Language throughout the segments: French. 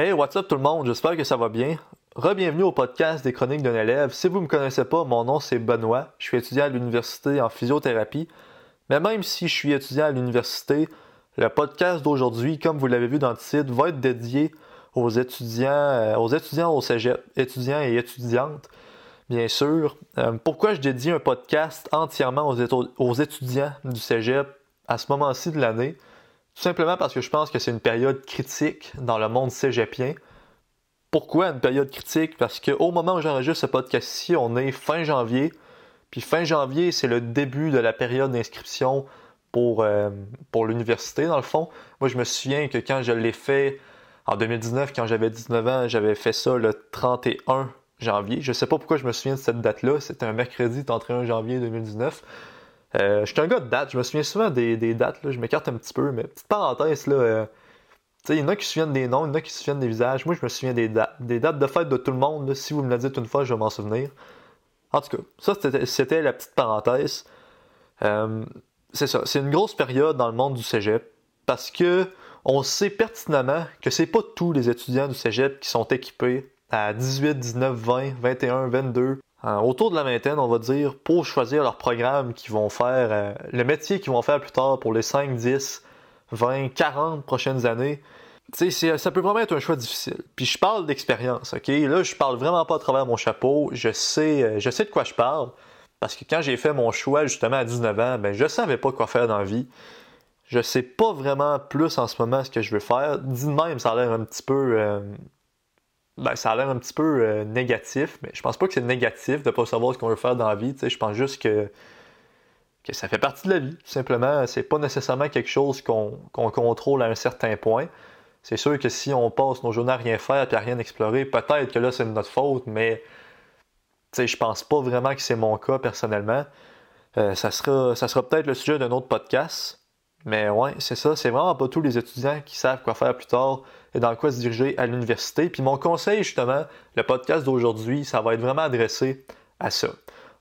Hey, what's up tout le monde? J'espère que ça va bien. Rebienvenue au podcast des chroniques d'un élève. Si vous ne me connaissez pas, mon nom c'est Benoît. Je suis étudiant à l'université en physiothérapie. Mais même si je suis étudiant à l'université, le podcast d'aujourd'hui, comme vous l'avez vu dans le titre, va être dédié aux étudiants, euh, aux étudiants au cégep, étudiants et étudiantes, bien sûr. Euh, pourquoi je dédie un podcast entièrement aux, aux étudiants du cégep à ce moment-ci de l'année? Tout simplement parce que je pense que c'est une période critique dans le monde cégepien. Pourquoi une période critique? Parce qu'au moment où j'enregistre ce podcast-ci, on est fin janvier. Puis fin janvier, c'est le début de la période d'inscription pour, euh, l'université, dans le fond. Moi, je me souviens que quand je l'ai fait en 2019, quand j'avais 19 ans, j'avais fait ça le 31 janvier. Je sais pas pourquoi je me souviens de cette date-là. C'était un mercredi 31 janvier 2019. Euh, je suis un gars de date, je me souviens souvent des, dates, je m'écarte un petit peu, mais petite parenthèse, là, euh, il y en a qui se souviennent des noms, il y en a qui se souviennent des visages. Moi, je me souviens des dates. Des dates de fête de tout le monde. Si vous me le dites une fois, je vais m'en souvenir. En tout cas, ça, c'était la petite parenthèse. Euh, c'est ça. C'est une grosse période dans le monde du cégep parce que on sait pertinemment que c'est pas tous les étudiants du cégep qui sont équipés à 18, 19, 20, 21, 22 euh, autour de la vingtaine, on va dire, pour choisir leur programme qu'ils vont faire, euh, le métier qu'ils vont faire plus tard pour les 5, 10, 20, 40 prochaines années. Tu sais, ça peut vraiment être un choix difficile. Puis je parle d'expérience, ok? Là, je parle vraiment pas à travers mon chapeau. Je sais, euh, je sais de quoi je parle. Parce que quand j'ai fait mon choix justement à 19 ans, ben je savais pas quoi faire dans la vie. Je sais pas vraiment plus en ce moment ce que je veux faire. Dit de même, ça a l'air un petit peu ben, ça a l'air un petit peu euh, négatif, mais je pense pas que c'est négatif de pas savoir ce qu'on veut faire dans la vie. Je pense juste que, que ça fait partie de la vie. Simplement, c'est pas nécessairement quelque chose qu'on contrôle à un certain point. C'est sûr que si on passe nos journées à rien faire et à rien explorer, peut-être que là c'est de notre faute, mais je pense pas vraiment que c'est mon cas personnellement. Euh, ça sera, ça sera peut-être le sujet d'un autre podcast. Mais ouais, c'est ça. C'est vraiment pas tous les étudiants qui savent quoi faire plus tard et dans quoi se diriger à l'université. Puis mon conseil, justement, le podcast d'aujourd'hui, ça va être vraiment adressé à ça.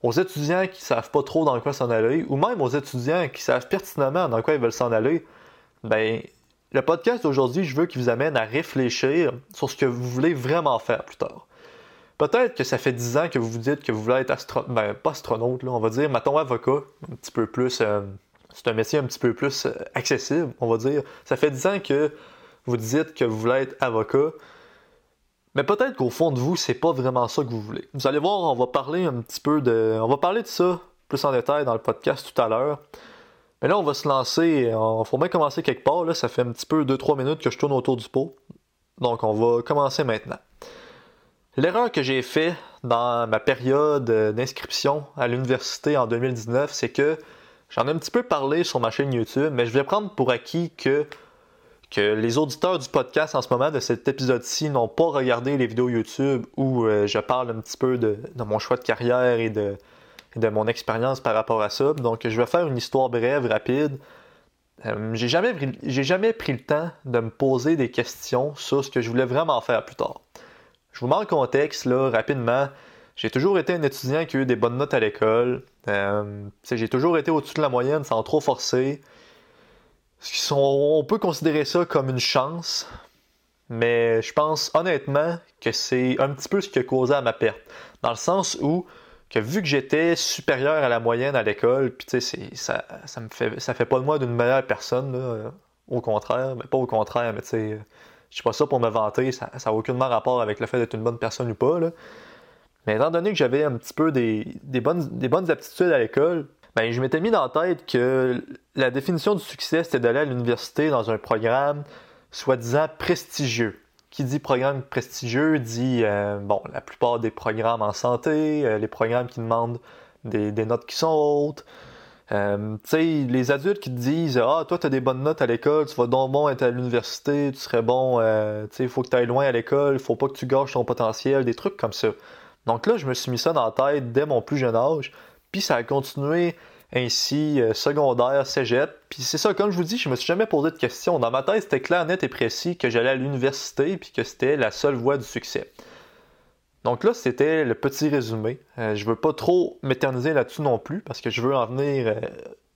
Aux étudiants qui savent pas trop dans quoi s'en aller, ou même aux étudiants qui savent pertinemment dans quoi ils veulent s'en aller, ben, le podcast d'aujourd'hui, je veux qu'il vous amène à réfléchir sur ce que vous voulez vraiment faire plus tard. Peut-être que ça fait 10 ans que vous vous dites que vous voulez être astronaute, ben, pas astronaute, là, on va dire, mettons avocat, un petit peu plus, euh, c'est un métier un petit peu plus euh, accessible, on va dire. Ça fait 10 ans que vous dites que vous voulez être avocat, mais peut-être qu'au fond de vous, c'est pas vraiment ça que vous voulez. Vous allez voir, on va parler un petit peu de. On va parler de ça plus en détail dans le podcast tout à l'heure. Mais là, on va se lancer. Il faut bien commencer quelque part. Là, ça fait un petit peu 2-3 minutes que je tourne autour du pot. Donc, on va commencer maintenant. L'erreur que j'ai faite dans ma période d'inscription à l'université en 2019, c'est que j'en ai un petit peu parlé sur ma chaîne YouTube, mais je vais prendre pour acquis que que les auditeurs du podcast en ce moment de cet épisode-ci n'ont pas regardé les vidéos YouTube où euh, je parle un petit peu de, mon choix de carrière et de, de mon expérience par rapport à ça. Donc, je vais faire une histoire brève, rapide. Euh, j'ai jamais, j'ai jamais pris le temps de me poser des questions sur ce que je voulais vraiment faire plus tard. Je vous mets en contexte là rapidement. J'ai toujours été un étudiant qui a eu des bonnes notes à l'école. Euh, j'ai toujours été au-dessus de la moyenne sans trop forcer on peut considérer ça comme une chance, mais je pense honnêtement que c'est un petit peu ce qui a causé à ma perte. Dans le sens où, que vu que j'étais supérieur à la moyenne à l'école, puis sais, ça, ça me fait, ça fait pas de moi d'une meilleure personne, au contraire, mais pas au contraire, mais tu sais, je suis pas ça pour me vanter, ça n'a aucunement rapport avec le fait d'être une bonne personne ou pas, Mais étant donné que j'avais un petit peu des, bonnes, des bonnes aptitudes à l'école, ben, je m'étais mis dans la tête que la définition du succès, c'était d'aller à l'université dans un programme soi-disant prestigieux. Qui dit programme prestigieux dit, euh, bon, la plupart des programmes en santé, euh, les programmes qui demandent des, notes qui sont hautes. Euh, tu sais, les adultes qui te disent Ah, toi, tu as des bonnes notes à l'école, tu vas donc bon être à l'université, tu serais bon, tu sais, il faut que tu ailles loin à l'école, il faut pas que tu gâches ton potentiel, des trucs comme ça. Donc là, je me suis mis ça dans la tête dès mon plus jeune âge. Puis ça a continué ainsi euh, secondaire, cégep. Puis c'est ça, comme je vous dis, je me suis jamais posé de questions. Dans ma tête, c'était clair, net et précis que j'allais à l'université puis que c'était la seule voie du succès. Donc là, c'était le petit résumé. Euh, je veux pas trop m'éterniser là-dessus non plus parce que je veux en venir euh,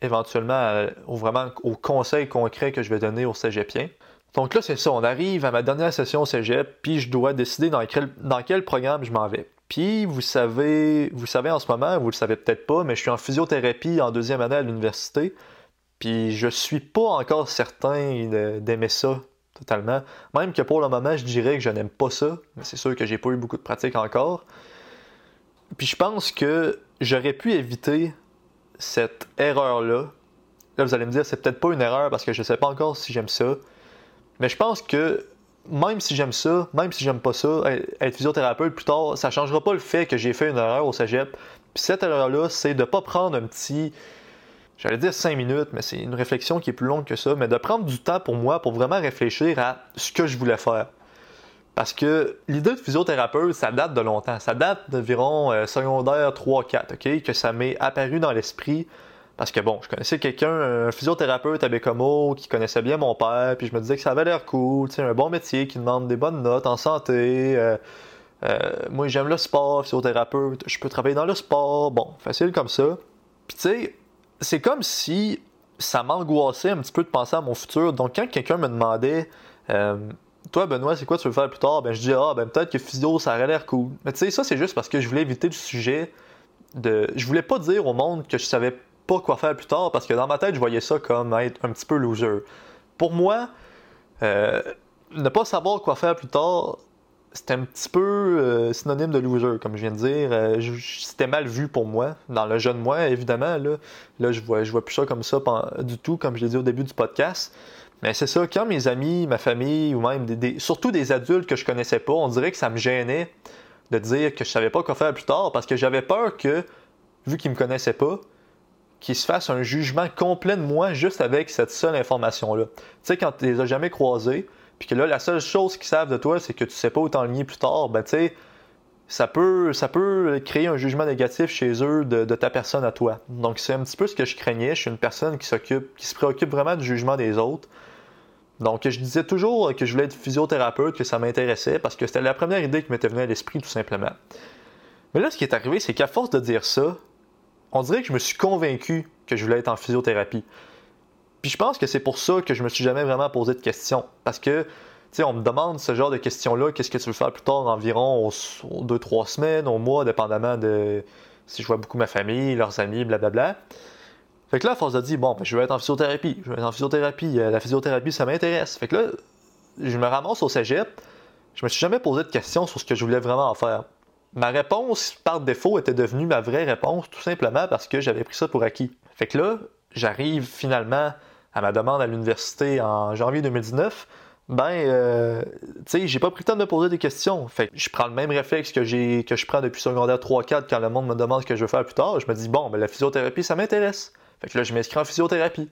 éventuellement au, vraiment au conseil concret que je vais donner aux cégepiens. Donc là, c'est ça, on arrive à ma dernière session au cégep, puis je dois décider dans quel, dans quel programme je m'en vais. Puis vous savez, vous savez en ce moment, vous le savez peut-être pas, mais je suis en physiothérapie en deuxième année à l'université. Puis je suis pas encore certain d'aimer ça totalement. Même que pour le moment, je dirais que je n'aime pas ça, mais c'est sûr que j'ai pas eu beaucoup de pratique encore. Puis je pense que j'aurais pu éviter cette erreur-là. Là, vous allez me dire, c'est peut-être pas une erreur parce que je sais pas encore si j'aime ça. Mais je pense que même si j'aime ça, même si j'aime pas ça, être physiothérapeute plus tard, ça changera pas le fait que j'ai fait une erreur au cégep. Puis cette erreur-là, c'est de pas prendre un petit. J'allais dire 5 minutes, mais c'est une réflexion qui est plus longue que ça, mais de prendre du temps pour moi pour vraiment réfléchir à ce que je voulais faire. Parce que l'idée de physiothérapeute, ça date de longtemps. Ça date d'environ euh, secondaire 3-4, OK? Que ça m'est apparu dans l'esprit parce que bon, je connaissais quelqu'un, un physiothérapeute à Bécomo, qui connaissait bien mon père, puis je me disais que ça avait l'air cool, tu sais, un bon métier qui demande des bonnes notes en santé. Euh, euh, moi, j'aime le sport, physiothérapeute, je peux travailler dans le sport, bon, facile comme ça. Puis tu sais, c'est comme si ça m'angoissait un petit peu de penser à mon futur. Donc quand quelqu'un me demandait, euh, toi Benoît, c'est quoi tu veux faire plus tard? Ben je dis, ah ben peut-être que physio, ça aurait l'air cool. Mais tu sais, ça c'est juste parce que je voulais éviter le sujet de... Je voulais pas dire au monde que je savais quoi faire plus tard parce que dans ma tête, je voyais ça comme être un petit peu loser. Pour moi, euh, ne pas savoir quoi faire plus tard, c'était un petit peu euh, synonyme de loser, comme je viens de dire. Euh, c'était mal vu pour moi, dans le jeune moi, évidemment. Là, là je vois, je vois plus ça comme ça du tout, comme je l'ai dit au début du podcast. Mais c'est ça, quand mes amis, ma famille, ou même des, surtout des adultes que je connaissais pas, on dirait que ça me gênait de dire que je savais pas quoi faire plus tard parce que j'avais peur que, vu qu'ils me connaissaient pas, qu'ils se fassent un jugement complet de moi juste avec cette seule information-là. Tu sais, quand tu les as jamais croisés, puis que là, la seule chose qu'ils savent de toi, c'est que tu sais pas où t'enligner plus tard, ben tu sais, ça peut, ça peut créer un jugement négatif chez eux de, ta personne à toi. Donc c'est un petit peu ce que je craignais. Je suis une personne qui s'occupe, qui se préoccupe vraiment du jugement des autres. Donc je disais toujours que je voulais être physiothérapeute, que ça m'intéressait, parce que c'était la première idée qui m'était venue à l'esprit tout simplement. Mais là, ce qui est arrivé, c'est qu'à force de dire ça, on dirait que je me suis convaincu que je voulais être en physiothérapie. Puis je pense que c'est pour ça que je me suis jamais vraiment posé de questions. Parce que, tu sais, on me demande ce genre de questions-là, qu'est-ce que tu veux faire plus tard, environ aux, deux, trois semaines, au mois, dépendamment de si je vois beaucoup ma famille, leurs amis, blablabla. Fait que là, force de dire, bon, ben, je veux être en physiothérapie, je veux être en physiothérapie, euh, la physiothérapie, ça m'intéresse. Fait que là, je me ramasse au cégep, je me suis jamais posé de questions sur ce que je voulais vraiment en faire ma réponse par défaut était devenue ma vraie réponse, tout simplement parce que j'avais pris ça pour acquis. Fait que là, j'arrive finalement à ma demande à l'université en janvier 2019. Ben, euh, tu sais, j'ai pas pris le temps de me poser des questions. Fait que je prends le même réflexe que j'ai que je prends depuis secondaire 3-4 quand le monde me demande ce que je veux faire plus tard. Je me dis, bon, ben la physiothérapie, ça m'intéresse. Fait que là, je m'inscris en physiothérapie.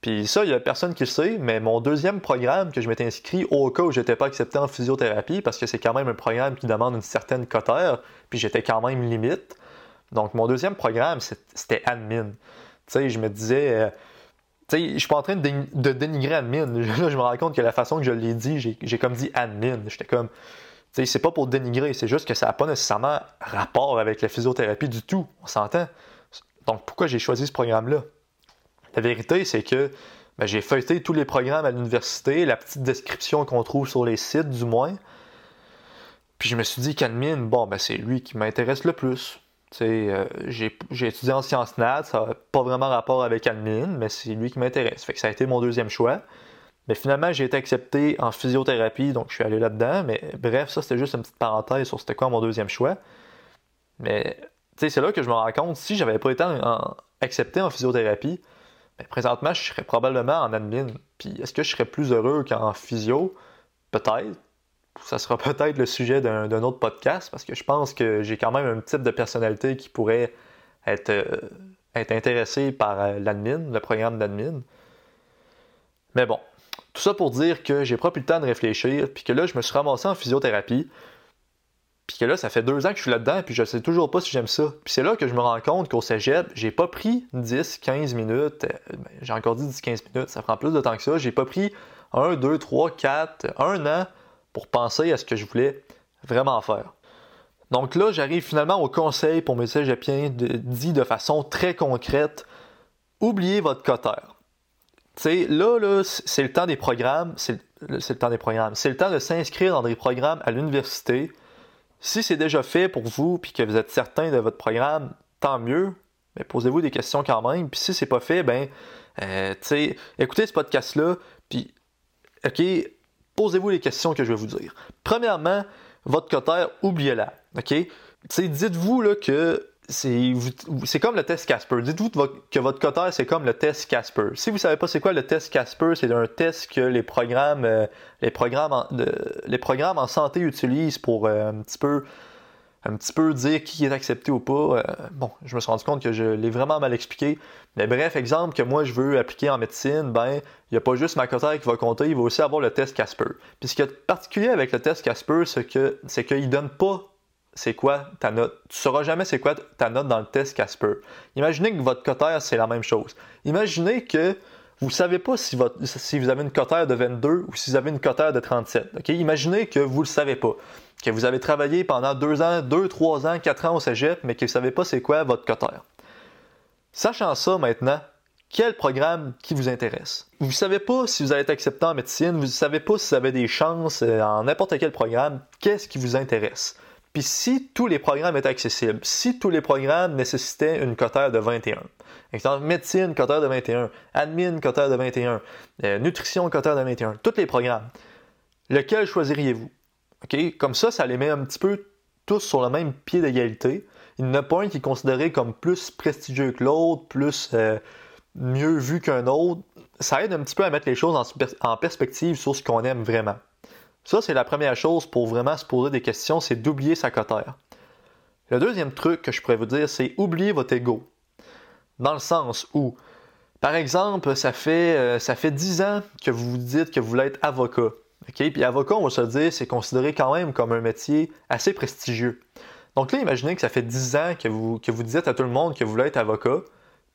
Puis ça, il y a personne qui le sait, mais mon deuxième programme que je m'étais inscrit au cas où j'étais pas accepté en physiothérapie, parce que c'est quand même un programme qui demande une certaine cotère, puis j'étais quand même limite. Donc mon deuxième programme, c'était admin. Tu sais, je me disais, euh, tu sais, je suis pas en train de, dénigrer admin. Là, je me rends compte que la façon que je l'ai dit, j'ai comme dit admin. J'étais comme, tu sais, c'est pas pour dénigrer, c'est juste que ça n'a pas nécessairement rapport avec la physiothérapie du tout. On s'entend? Donc pourquoi j'ai choisi ce programme-là? La vérité, c'est que ben, j'ai feuilleté tous les programmes à l'université, la petite description qu'on trouve sur les sites du moins. Puis je me suis dit qu'admin, bon, ben c'est lui qui m'intéresse le plus. Euh, j'ai, étudié en sciences nat, ça n'a pas vraiment rapport avec admin, mais c'est lui qui m'intéresse. Fait ça a été mon deuxième choix. Mais finalement, j'ai été accepté en physiothérapie, donc je suis allé là-dedans. Mais bref, ça c'était juste une petite parenthèse sur c'était quoi mon deuxième choix. Mais c'est là que je me rends compte, si j'avais pas été accepté en physiothérapie, ben, présentement, je serais probablement en admin. Puis est-ce que je serais plus heureux qu'en physio? Peut-être. Ça sera peut-être le sujet d'un autre podcast parce que je pense que j'ai quand même un type de personnalité qui pourrait être, euh, intéressé par euh, l'admin, le programme d'admin. Mais bon, tout ça pour dire que j'ai pas pris le temps de réfléchir, puis que là, je me suis ramassé en physiothérapie. Puis que là, ça fait deux ans que je suis là-dedans, puis je sais toujours pas si j'aime ça. Puis c'est là que je me rends compte qu'au cégep, j'ai pas pris 10, 15 minutes. Euh, ben, j'ai encore dit 10, 15 minutes, ça prend plus de temps que ça. J'ai pas pris 1, 2, 3, 4, un an pour penser à ce que je voulais vraiment faire. Donc là, j'arrive finalement au conseil pour mes cégepiens de, dit de façon très concrète oubliez votre cotère. Tu sais, là, là c'est le temps des programmes, c'est le temps des programmes. C'est le temps de s'inscrire dans des programmes à l'université. Si c'est déjà fait pour vous puis que vous êtes certain de votre programme, tant mieux. Mais posez-vous des questions quand même. Puis si c'est pas fait, ben, euh, écoutez ce podcast-là. Puis, posez-vous les questions que je vais vous dire. Premièrement, votre cotère, oubliez-la. OK? dites-vous là, que c'est comme le test Casper. Dites-vous que votre cotère, c'est comme le test Casper. Si vous savez pas c'est quoi le test Casper, c'est un test que les programmes, euh, les programmes en santé utilisent pour euh, un petit peu un petit peu dire qui est accepté ou pas. Euh, bon, je me suis rendu compte que je l'ai vraiment mal expliqué. Mais bref, exemple que moi je veux appliquer en médecine, ben, il n'y a pas juste ma cotère qui va compter, il va aussi avoir le test Casper. Puis ce qui est particulier avec le test Casper, c'est que c'est qu'il donne pas c'est quoi ta note? Tu sauras jamais c'est quoi ta note dans le test Casper. Imaginez que votre cotère, c'est la même chose. Imaginez que vous ne savez pas si, vous avez une cotère de 22 ou si vous avez une cotère de 37. Ok, Imaginez que vous ne le savez pas. Que vous avez travaillé pendant 2 ans, 2, 3 ans, 4 ans au cégep, mais que vous ne savez pas c'est quoi votre cotère. Sachant ça maintenant, quel programme qui vous intéresse? Vous ne savez pas si vous allez être accepté en médecine, vous ne savez pas si vous avez des chances euh, en n'importe quel programme, qu'est-ce qui vous intéresse? Puis si tous les programmes étaient accessibles, si tous les programmes nécessitaient une cotère de 21, exemple médecine, cotère de 21, admin, cotère de 21, euh, nutrition, cotère de 21, tous les programmes, lequel choisiriez-vous? OK? Comme ça, ça les met un petit peu tous sur le même pied d'égalité. Il n'y en a pas un qui est considéré comme plus prestigieux que l'autre, plus euh, mieux vu qu'un autre. Ça aide un petit peu à mettre les choses en perspective sur ce qu'on aime vraiment. Ça, c'est la première chose pour vraiment se poser des questions, c'est d'oublier sa cotère. Le deuxième truc que je pourrais vous dire, c'est oublier votre ego. Dans le sens où, par exemple, ça fait, euh, ça fait 10 ans que vous vous dites que vous voulez être avocat. OK? Puis avocat, on va se dire, c'est considéré quand même comme un métier assez prestigieux. Donc là, imaginez que ça fait 10 ans que vous, vous dites à tout le monde que vous voulez être avocat,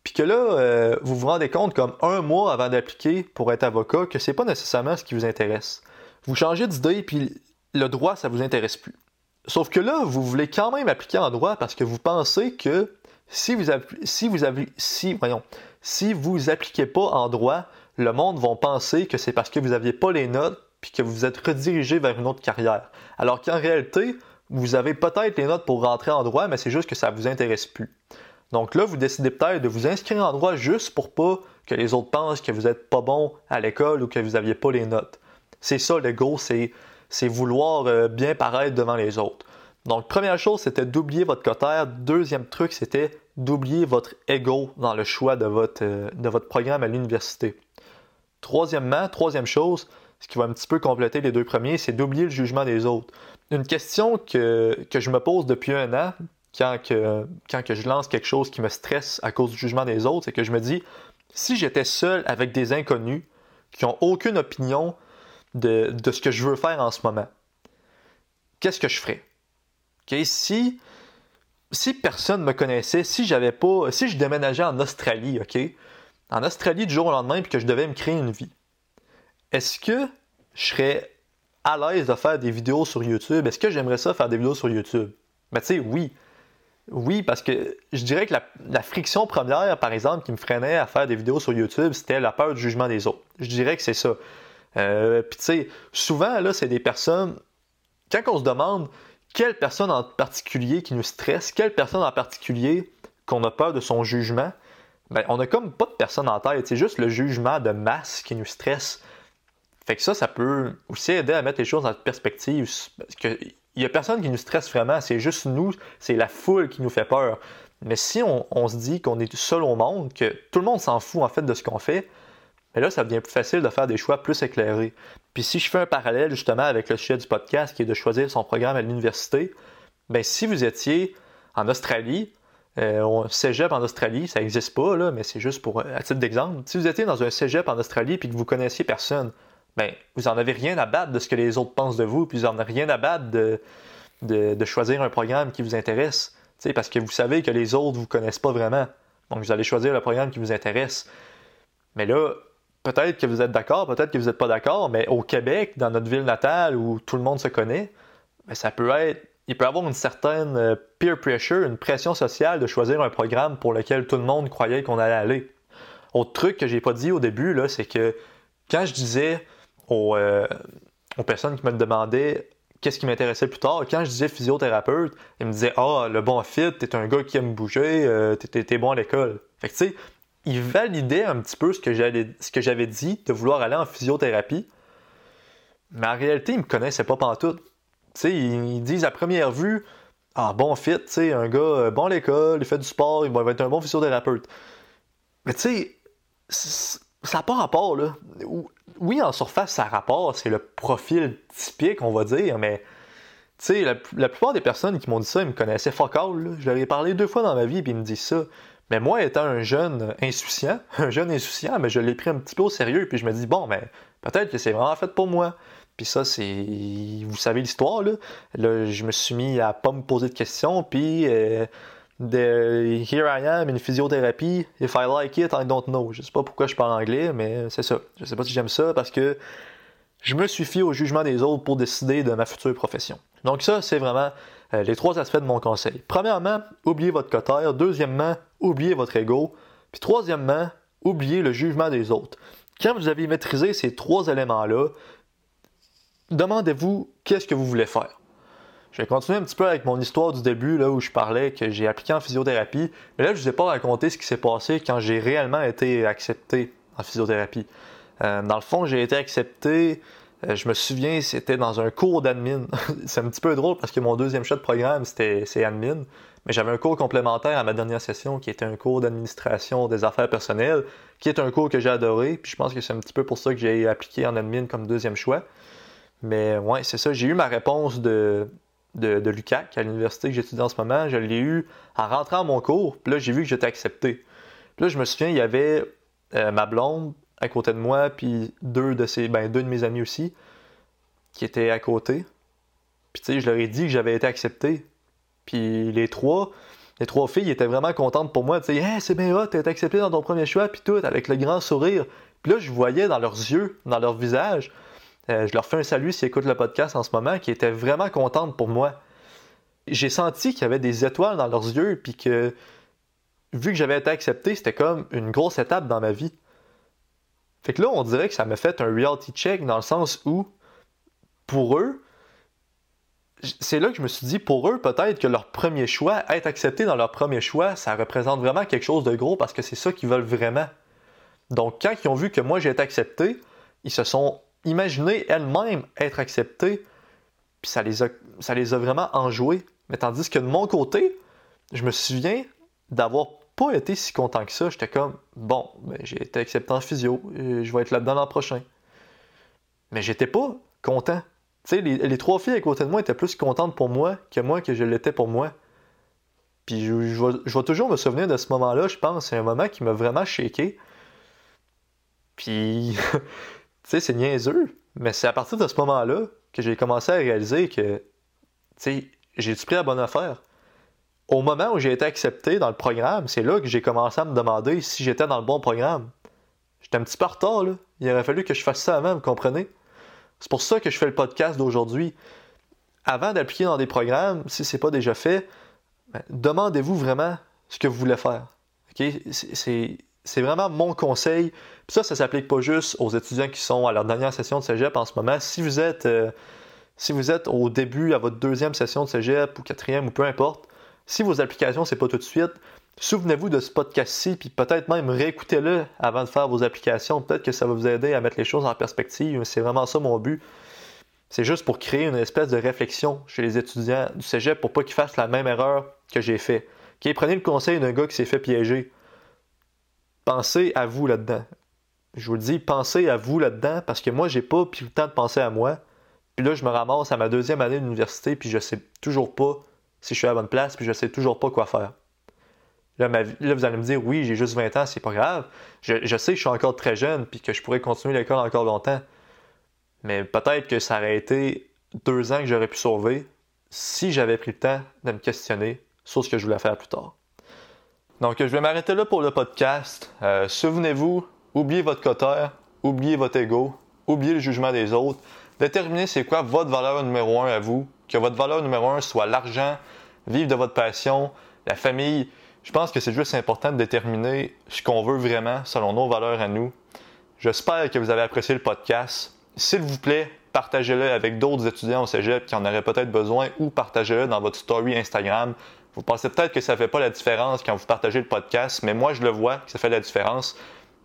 puis que là, euh, vous vous rendez compte comme un mois avant d'appliquer pour être avocat que c'est pas nécessairement ce qui vous intéresse. Vous changez d'idée, puis le droit, ça vous intéresse plus. Sauf que là, vous voulez quand même appliquer en droit parce que vous pensez que si vous, si si, voyons, si vous appliquez pas en droit, le monde va penser que c'est parce que vous n'aviez pas les notes puis que vous vous êtes redirigé vers une autre carrière. Alors qu'en réalité, vous avez peut-être les notes pour rentrer en droit, mais c'est juste que ça ne vous intéresse plus. Donc là, vous décidez peut-être de vous inscrire en droit juste pour pas que les autres pensent que vous n'êtes pas bon à l'école ou que vous n'aviez pas les notes. C'est ça, l'ego, c'est, c'est vouloir euh, bien paraître devant les autres. Donc, première chose, c'était d'oublier votre cotère. Deuxième truc, c'était d'oublier votre ego dans le choix de votre, euh, de votre programme à l'université. Troisièmement, troisième chose, ce qui va un petit peu compléter les deux premiers, c'est d'oublier le jugement des autres. Une question que, je me pose depuis un an, quand, que, quand que je lance quelque chose qui me stresse à cause du jugement des autres, c'est que je me dis, si j'étais seul avec des inconnus qui n'ont aucune opinion de, ce que je veux faire en ce moment. Qu'est-ce que je ferais? Si, si personne ne me connaissait, si j'avais pas. Si je déménageais en Australie, OK? En Australie du jour au lendemain puis que je devais me créer une vie. Est-ce que je serais à l'aise de faire des vidéos sur YouTube? Est-ce que j'aimerais ça faire des vidéos sur YouTube? Mais tu sais, oui. Oui, parce que je dirais que la, friction première, par exemple, qui me freinait à faire des vidéos sur YouTube, c'était la peur du jugement des autres. Je dirais que c'est ça. Euh, puis tu sais, souvent, là, c'est des personnes, quand on se demande quelle personne en particulier qui nous stresse, quelle personne en particulier qu'on a peur de son jugement, ben, on a comme pas de personne en tête, c'est juste le jugement de masse qui nous stresse. Fait que ça, ça peut aussi aider à mettre les choses en perspective. Parce que il y a personne qui nous stresse vraiment, c'est juste nous, c'est la foule qui nous fait peur. Mais si on, on se dit qu'on est seul au monde, que tout le monde s'en fout en fait de ce qu'on fait, mais là, ça devient plus facile de faire des choix plus éclairés. Puis si je fais un parallèle justement avec le sujet du podcast qui est de choisir son programme à l'université, ben si vous étiez en Australie, euh, un cégep en Australie, ça n'existe pas, là, mais c'est juste pour à titre d'exemple. Si vous étiez dans un cégep en Australie et que vous connaissiez personne, ben vous n'en avez rien à battre de ce que les autres pensent de vous, puis vous n'en avez rien à battre de, de, choisir un programme qui vous intéresse. Parce que vous savez que les autres ne vous connaissent pas vraiment. Donc vous allez choisir le programme qui vous intéresse. Mais là, peut-être que vous êtes d'accord, peut-être que vous n'êtes pas d'accord, mais au Québec, dans notre ville natale où tout le monde se connaît, ben, ça peut être. Il peut y avoir une certaine euh, peer pressure, une pression sociale de choisir un programme pour lequel tout le monde croyait qu'on allait aller. Autre truc que j'ai pas dit au début, là, c'est que quand je disais aux, euh, personnes qui me demandaient qu'est-ce qui m'intéressait plus tard. Quand je disais physiothérapeute, ils me disaient Ah, le bon fit, t'es un gars qui aime bouger, euh, t'es bon à l'école. Fait que tu sais, ils validaient un petit peu ce que j'avais dit de vouloir aller en physiothérapie. Mais en réalité, ils me connaissaient pas pantoute. Tu sais, ils, disent à première vue Ah, bon fit, tu sais, un gars euh, bon à l'école, il fait du sport, il va être un bon physiothérapeute. Mais tu sais, ça n'a pas rapport, là oui, en surface, ça rapport, c'est le profil typique, on va dire, mais tu sais, la, plupart des personnes qui m'ont dit ça, ils me connaissaient fuck. Je leur ai parlé deux fois dans ma vie, puis ils me disent ça. Mais moi, étant un jeune insouciant, un jeune insouciant, mais je l'ai pris un petit peu au sérieux, puis je me dis, bon, mais peut-être que c'est vraiment fait pour moi. Puis ça, c'est. Vous savez l'histoire, là. Là, je me suis mis à pas me poser de questions, puis. Euh, de Here I am, une physiothérapie. If I like it, I don't know. Je sais pas pourquoi je parle anglais, mais c'est ça. Je sais pas si j'aime ça parce que je me suis fié au jugement des autres pour décider de ma future profession. Donc ça, c'est vraiment les trois aspects de mon conseil. Premièrement, oubliez votre cotère. Deuxièmement, oubliez votre ego. Puis troisièmement, oubliez le jugement des autres. Quand vous avez maîtrisé ces trois éléments-là, demandez-vous qu'est-ce que vous voulez faire. Je vais continuer un petit peu avec mon histoire du début, là où je parlais que j'ai appliqué en physiothérapie. Mais là, je ne vous ai pas raconté ce qui s'est passé quand j'ai réellement été accepté en physiothérapie. Euh, dans le fond, j'ai été accepté, euh, je me souviens, c'était dans un cours d'admin. c'est un petit peu drôle parce que mon deuxième choix de programme, c'était c'est admin. Mais j'avais un cours complémentaire à ma dernière session qui était un cours d'administration des affaires personnelles, qui est un cours que j'ai adoré. Puis je pense que c'est un petit peu pour ça que j'ai appliqué en admin comme deuxième choix. Mais ouais, c'est ça. J'ai eu ma réponse de, de, l'UCAC, à l'université que j'étudie en ce moment, je l'ai eu en rentrant à mon cours, puis là, j'ai vu que j'étais accepté. Puis là, je me souviens, il y avait euh, ma blonde à côté de moi, puis deux de ses, ben, deux de mes amis aussi, qui étaient à côté. Puis tu sais, je leur ai dit que j'avais été accepté. Puis les trois, les trois filles étaient vraiment contentes pour moi. Tu sais, hey, c'est bien hot, t'es accepté dans ton premier choix, puis tout, avec le grand sourire. Puis là, je voyais dans leurs yeux, dans leur visage, euh, je leur fais un salut s'ils écoutent le podcast en ce moment, qui étaient vraiment contentes pour moi. J'ai senti qu'il y avait des étoiles dans leurs yeux, puis que vu que j'avais été accepté, c'était comme une grosse étape dans ma vie. Fait que là, on dirait que ça m'a fait un reality check dans le sens où, pour eux, c'est là que je me suis dit, pour eux, peut-être que leur premier choix, être accepté dans leur premier choix, ça représente vraiment quelque chose de gros parce que c'est ça qu'ils veulent vraiment. Donc, quand ils ont vu que moi j'ai été accepté, ils se sont imaginer elles-mêmes être acceptées, puis ça les, a, ça les a vraiment enjouées. Mais tandis que de mon côté, je me souviens d'avoir pas été si content que ça. J'étais comme, bon, ben, j'ai été accepté en physio, je vais être là-dedans l'an prochain. Mais j'étais pas content. Tu sais, les, trois filles à côté de moi étaient plus contentes pour moi que moi que je l'étais pour moi. Puis je, je, vais, toujours me souvenir de ce moment-là, je pense. C'est un moment qui m'a vraiment shaké. Puis Tu sais, c'est niaiseux, mais c'est à partir de ce moment-là que j'ai commencé à réaliser que, tu sais, j'ai-tu pris la bonne affaire? Au moment où j'ai été accepté dans le programme, c'est là que j'ai commencé à me demander si j'étais dans le bon programme. J'étais un petit peu en retard, là. Il aurait fallu que je fasse ça avant, vous comprenez? C'est pour ça que je fais le podcast d'aujourd'hui. Avant d'appliquer dans des programmes, si c'est pas déjà fait, ben, demandez-vous vraiment ce que vous voulez faire. C'est vraiment mon conseil. Ça, ça s'applique pas juste aux étudiants qui sont à leur dernière session de cégep en ce moment. Si vous êtes, euh, si vous êtes au début, à votre deuxième session de cégep ou quatrième ou peu importe, si vos applications, c'est pas tout de suite, souvenez-vous de ce podcast-ci, puis peut-être même réécoutez-le avant de faire vos applications. Peut-être que ça va vous aider à mettre les choses en perspective. C'est vraiment ça mon but. C'est juste pour créer une espèce de réflexion chez les étudiants du cégep pour pas qu'ils fassent la même erreur que j'ai fait. prenez le conseil d'un gars qui s'est fait piéger pensez à vous là-dedans. Je vous le dis, pensez à vous là-dedans parce que moi, j'ai pas le temps de penser à moi. Puis là, je me ramasse à ma deuxième année d'université, puis je sais toujours pas si je suis à la bonne place, puis je sais toujours pas quoi faire. Là, vous allez me dire, oui, j'ai juste 20 ans, c'est pas grave. Je, je, sais que je suis encore très jeune, puis que je pourrais continuer l'école encore longtemps. Mais peut-être que ça aurait été deux ans que j'aurais pu sauver si j'avais pris le temps de me questionner sur ce que je voulais faire plus tard. Donc, je vais m'arrêter là pour le podcast. Euh, souvenez-vous, oubliez votre cotère, oubliez votre ego, oubliez le jugement des autres. Déterminez c'est quoi votre valeur numéro un à vous? Que votre valeur numéro un soit l'argent, vivre de votre passion, la famille. Je pense que c'est juste important de déterminer ce qu'on veut vraiment selon nos valeurs à nous. J'espère que vous avez apprécié le podcast. s'il vous plaît, partagez-le avec d'autres étudiants au cégep qui en auraient peut-être besoin ou partagez-le dans votre story Instagram. Vous pensez peut-être que ça ne fait pas la différence quand vous partagez le podcast, mais moi je le vois que ça fait la différence.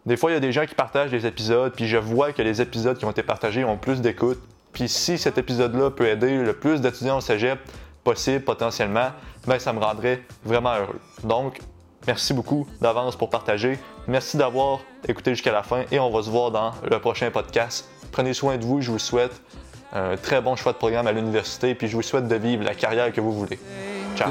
Des fois, il y a des gens qui partagent des épisodes, puis je vois que les épisodes qui ont été partagés ont plus d'écoute. Puis si cet épisode-là peut aider le plus d'étudiants au cégep possible potentiellement, ben ça me rendrait vraiment heureux. Donc, merci beaucoup d'avance pour partager. Merci d'avoir écouté jusqu'à la fin et on va se voir dans le prochain podcast. Prenez soin de vous, je vous souhaite un très bon choix de programme à l'université, puis je vous souhaite de vivre la carrière que vous voulez. Ciao.